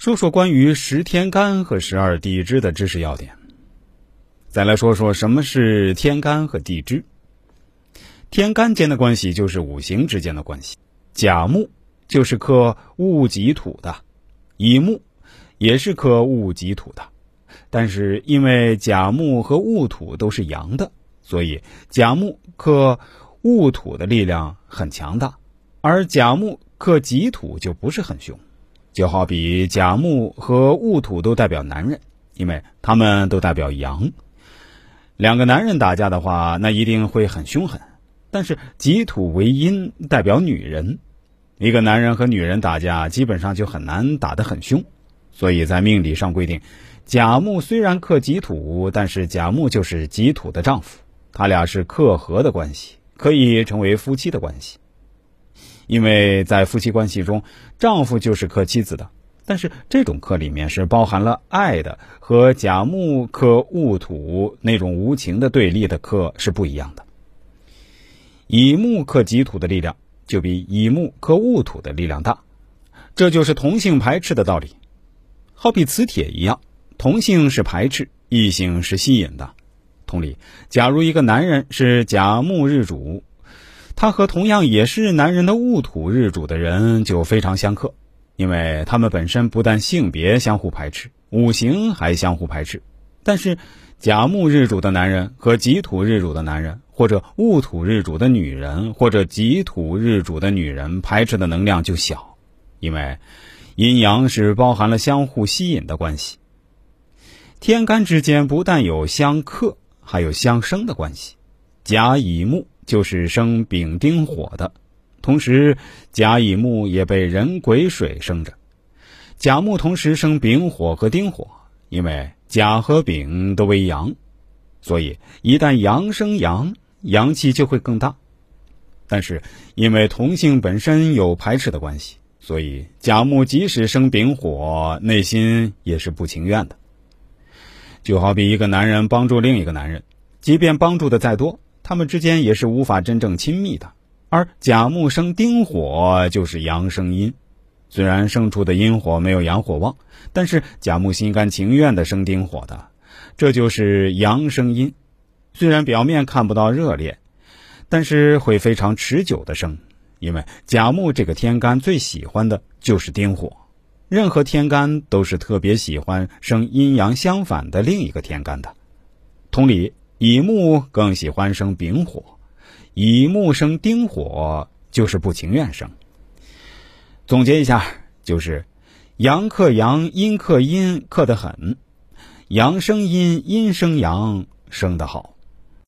说说关于十天干和十二地支的知识要点。再来说说什么是天干和地支。天干间的关系就是五行之间的关系。甲木就是克戊己土的，乙木也是克戊己土的。但是因为甲木和戊土都是阳的，所以甲木克戊土的力量很强大，而甲木克己土就不是很凶。就好比甲木和戊土都代表男人，因为他们都代表阳。两个男人打架的话，那一定会很凶狠。但是己土为阴，代表女人，一个男人和女人打架，基本上就很难打得很凶。所以在命理上规定，甲木虽然克己土，但是甲木就是己土的丈夫，他俩是克合的关系，可以成为夫妻的关系。因为在夫妻关系中，丈夫就是克妻子的，但是这种克里面是包含了爱的，和甲木克戊土那种无情的对立的克是不一样的。乙木克己土的力量就比乙木克戊土的力量大，这就是同性排斥的道理。好比磁铁一样，同性是排斥，异性是吸引的。同理，假如一个男人是甲木日主。他和同样也是男人的戊土日主的人就非常相克，因为他们本身不但性别相互排斥，五行还相互排斥。但是甲木日主的男人和己土日主的男人，或者戊土日主的女人，或者己土日主的女人，排斥的能量就小，因为阴阳是包含了相互吸引的关系。天干之间不但有相克，还有相生的关系，甲乙木。就是生丙丁火的，同时甲乙木也被人癸水生着。甲木同时生丙火和丁火，因为甲和丙都为阳，所以一旦阳生阳，阳气就会更大。但是因为同性本身有排斥的关系，所以甲木即使生丙火，内心也是不情愿的。就好比一个男人帮助另一个男人，即便帮助的再多。他们之间也是无法真正亲密的，而甲木生丁火就是阳生阴，虽然生出的阴火没有阳火旺，但是甲木心甘情愿的生丁火的，这就是阳生阴。虽然表面看不到热烈，但是会非常持久的生，因为甲木这个天干最喜欢的就是丁火，任何天干都是特别喜欢生阴阳相反的另一个天干的。同理。乙木更喜欢生丙火，乙木生丁火就是不情愿生。总结一下，就是阳克阳，阴克阴，克得很；阳生阴，阴生阳，生得好。